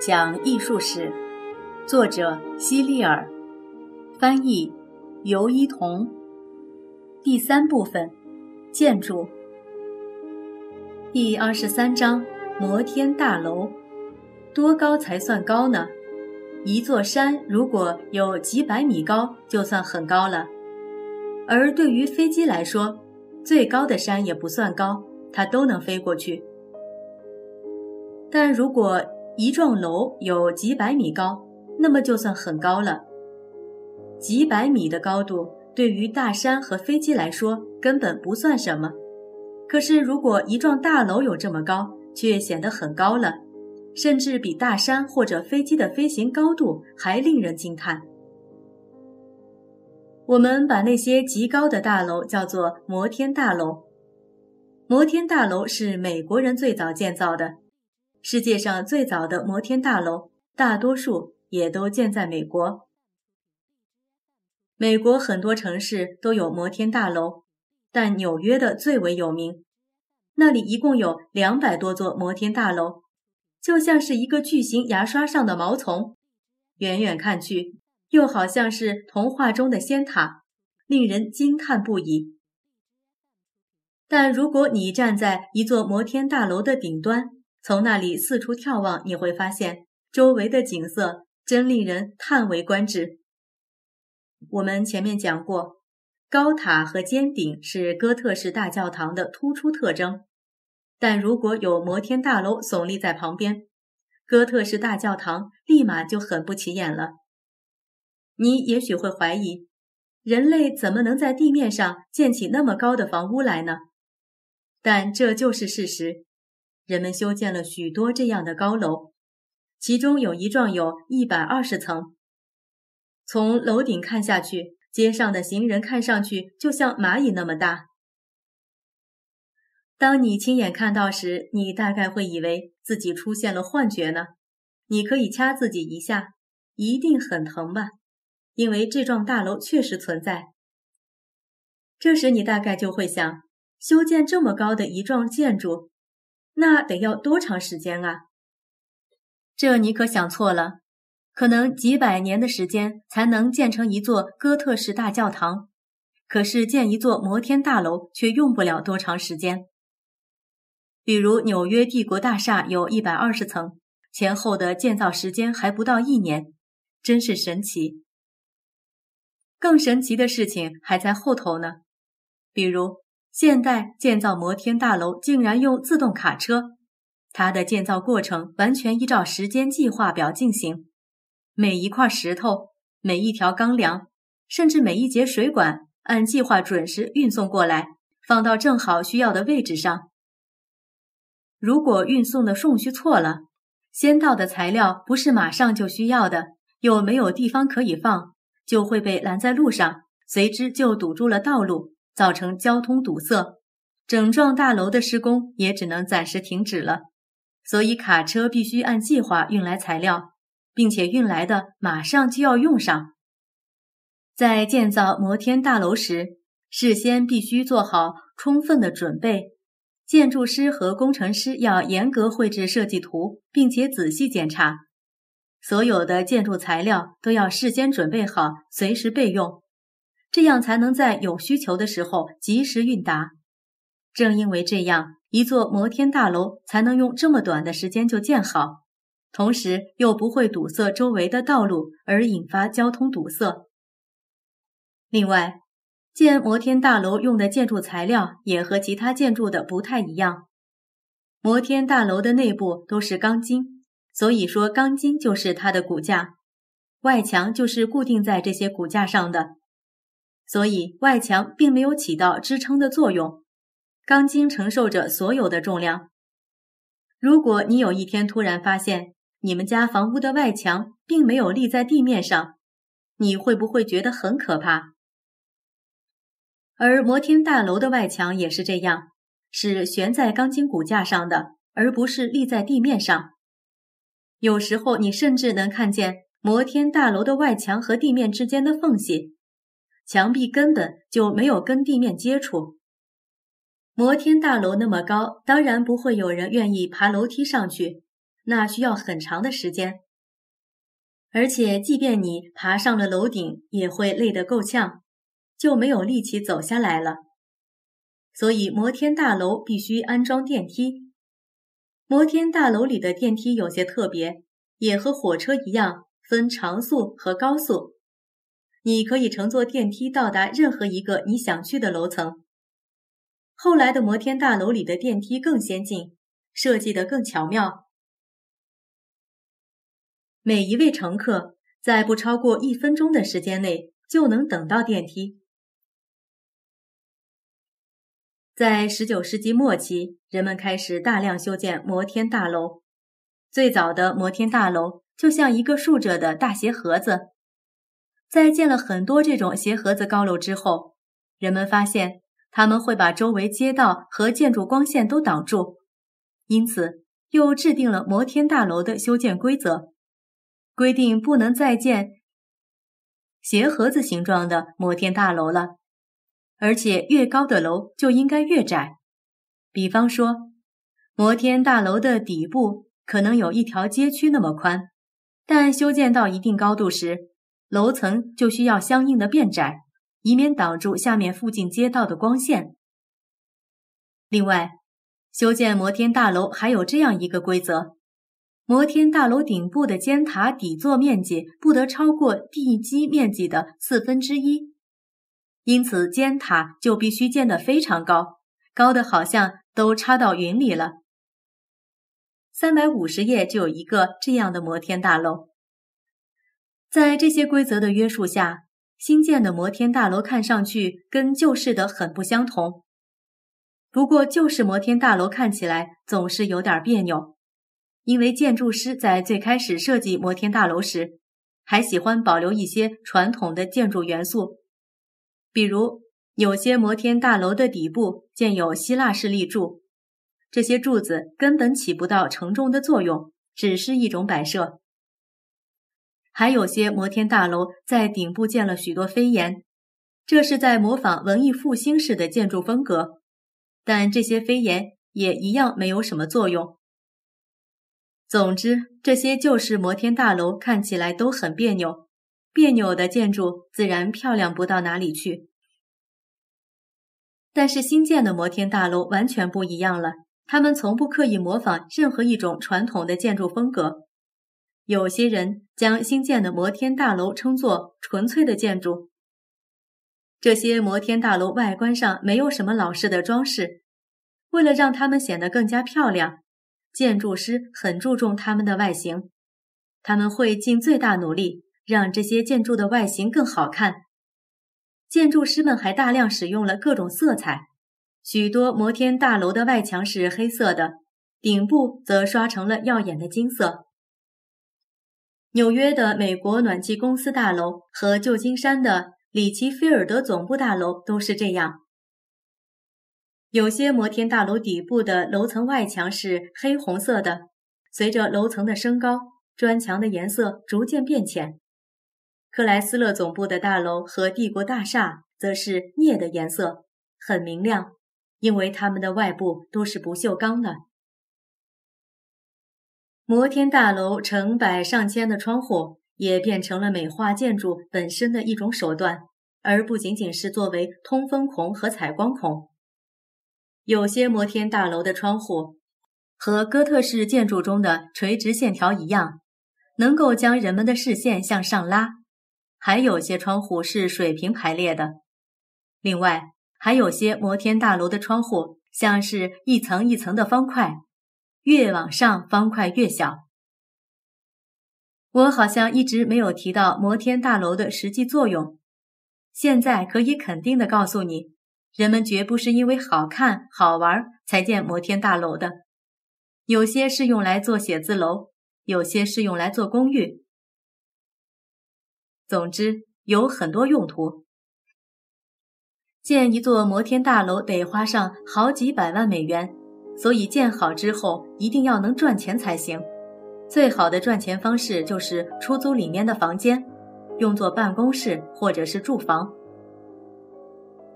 讲艺术史，作者希利尔，翻译尤一彤。第三部分，建筑。第二十三章：摩天大楼。多高才算高呢？一座山如果有几百米高，就算很高了。而对于飞机来说，最高的山也不算高，它都能飞过去。但如果一幢楼有几百米高，那么就算很高了。几百米的高度对于大山和飞机来说根本不算什么，可是如果一幢大楼有这么高，却显得很高了，甚至比大山或者飞机的飞行高度还令人惊叹。我们把那些极高的大楼叫做摩天大楼。摩天大楼是美国人最早建造的。世界上最早的摩天大楼，大多数也都建在美国。美国很多城市都有摩天大楼，但纽约的最为有名。那里一共有两百多座摩天大楼，就像是一个巨型牙刷上的毛丛，远远看去又好像是童话中的仙塔，令人惊叹不已。但如果你站在一座摩天大楼的顶端，从那里四处眺望，你会发现周围的景色真令人叹为观止。我们前面讲过，高塔和尖顶是哥特式大教堂的突出特征，但如果有摩天大楼耸立在旁边，哥特式大教堂立马就很不起眼了。你也许会怀疑，人类怎么能在地面上建起那么高的房屋来呢？但这就是事实。人们修建了许多这样的高楼，其中有一幢有一百二十层。从楼顶看下去，街上的行人看上去就像蚂蚁那么大。当你亲眼看到时，你大概会以为自己出现了幻觉呢。你可以掐自己一下，一定很疼吧？因为这幢大楼确实存在。这时你大概就会想，修建这么高的一幢建筑。那得要多长时间啊？这你可想错了，可能几百年的时间才能建成一座哥特式大教堂，可是建一座摩天大楼却用不了多长时间。比如纽约帝国大厦有一百二十层，前后的建造时间还不到一年，真是神奇。更神奇的事情还在后头呢，比如。现代建造摩天大楼竟然用自动卡车，它的建造过程完全依照时间计划表进行，每一块石头、每一条钢梁，甚至每一节水管，按计划准时运送过来，放到正好需要的位置上。如果运送的顺序错了，先到的材料不是马上就需要的，又没有地方可以放，就会被拦在路上，随之就堵住了道路。造成交通堵塞，整幢大楼的施工也只能暂时停止了。所以卡车必须按计划运来材料，并且运来的马上就要用上。在建造摩天大楼时，事先必须做好充分的准备。建筑师和工程师要严格绘制设计图，并且仔细检查。所有的建筑材料都要事先准备好，随时备用。这样才能在有需求的时候及时运达。正因为这样，一座摩天大楼才能用这么短的时间就建好，同时又不会堵塞周围的道路而引发交通堵塞。另外，建摩天大楼用的建筑材料也和其他建筑的不太一样。摩天大楼的内部都是钢筋，所以说钢筋就是它的骨架，外墙就是固定在这些骨架上的。所以外墙并没有起到支撑的作用，钢筋承受着所有的重量。如果你有一天突然发现你们家房屋的外墙并没有立在地面上，你会不会觉得很可怕？而摩天大楼的外墙也是这样，是悬在钢筋骨架上的，而不是立在地面上。有时候你甚至能看见摩天大楼的外墙和地面之间的缝隙。墙壁根本就没有跟地面接触。摩天大楼那么高，当然不会有人愿意爬楼梯上去，那需要很长的时间。而且，即便你爬上了楼顶，也会累得够呛，就没有力气走下来了。所以，摩天大楼必须安装电梯。摩天大楼里的电梯有些特别，也和火车一样分长速和高速。你可以乘坐电梯到达任何一个你想去的楼层。后来的摩天大楼里的电梯更先进，设计得更巧妙。每一位乘客在不超过一分钟的时间内就能等到电梯。在十九世纪末期，人们开始大量修建摩天大楼。最早的摩天大楼就像一个竖着的大鞋盒子。在建了很多这种鞋盒子高楼之后，人们发现他们会把周围街道和建筑光线都挡住，因此又制定了摩天大楼的修建规则。规定不能再建鞋盒子形状的摩天大楼了，而且越高的楼就应该越窄。比方说，摩天大楼的底部可能有一条街区那么宽，但修建到一定高度时，楼层就需要相应的变窄，以免挡住下面附近街道的光线。另外，修建摩天大楼还有这样一个规则。摩天大楼顶部的尖塔底座面积不得超过地基面积的四分之一，因此尖塔就必须建得非常高，高的好像都插到云里了。三百五十页就有一个这样的摩天大楼。在这些规则的约束下，新建的摩天大楼看上去跟旧式的很不相同。不过，旧式摩天大楼看起来总是有点别扭。因为建筑师在最开始设计摩天大楼时，还喜欢保留一些传统的建筑元素，比如有些摩天大楼的底部建有希腊式立柱，这些柱子根本起不到承重的作用，只是一种摆设。还有些摩天大楼在顶部建了许多飞檐，这是在模仿文艺复兴式的建筑风格，但这些飞檐也一样没有什么作用。总之，这些旧式摩天大楼看起来都很别扭，别扭的建筑自然漂亮不到哪里去。但是新建的摩天大楼完全不一样了，他们从不刻意模仿任何一种传统的建筑风格。有些人将新建的摩天大楼称作纯粹的建筑。这些摩天大楼外观上没有什么老式的装饰，为了让它们显得更加漂亮。建筑师很注重它们的外形，他们会尽最大努力让这些建筑的外形更好看。建筑师们还大量使用了各种色彩，许多摩天大楼的外墙是黑色的，顶部则刷成了耀眼的金色。纽约的美国暖气公司大楼和旧金山的里奇菲尔德总部大楼都是这样。有些摩天大楼底部的楼层外墙是黑红色的，随着楼层的升高，砖墙的颜色逐渐变浅。克莱斯勒总部的大楼和帝国大厦则是镍的颜色，很明亮，因为它们的外部都是不锈钢的。摩天大楼成百上千的窗户也变成了美化建筑本身的一种手段，而不仅仅是作为通风孔和采光孔。有些摩天大楼的窗户和哥特式建筑中的垂直线条一样，能够将人们的视线向上拉；还有些窗户是水平排列的。另外，还有些摩天大楼的窗户像是一层一层的方块，越往上方块越小。我好像一直没有提到摩天大楼的实际作用，现在可以肯定的告诉你。人们绝不是因为好看好玩才建摩天大楼的，有些是用来做写字楼，有些是用来做公寓。总之，有很多用途。建一座摩天大楼得花上好几百万美元，所以建好之后一定要能赚钱才行。最好的赚钱方式就是出租里面的房间，用作办公室或者是住房。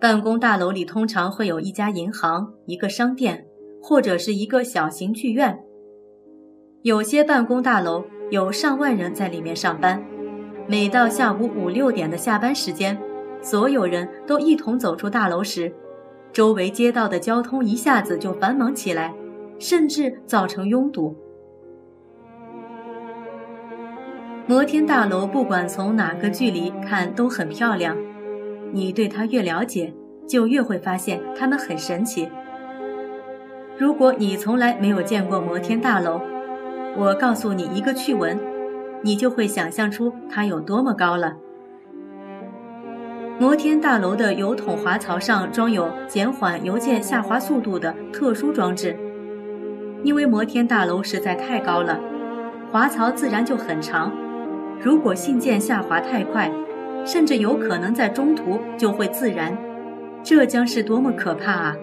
办公大楼里通常会有一家银行、一个商店，或者是一个小型剧院。有些办公大楼有上万人在里面上班，每到下午五六点的下班时间，所有人都一同走出大楼时，周围街道的交通一下子就繁忙起来，甚至造成拥堵。摩天大楼不管从哪个距离看都很漂亮，你对它越了解，就越会发现它们很神奇。如果你从来没有见过摩天大楼，我告诉你一个趣闻，你就会想象出它有多么高了。摩天大楼的油桶滑槽上装有减缓邮件下滑速度的特殊装置，因为摩天大楼实在太高了，滑槽自然就很长。如果信件下滑太快，甚至有可能在中途就会自燃，这将是多么可怕啊！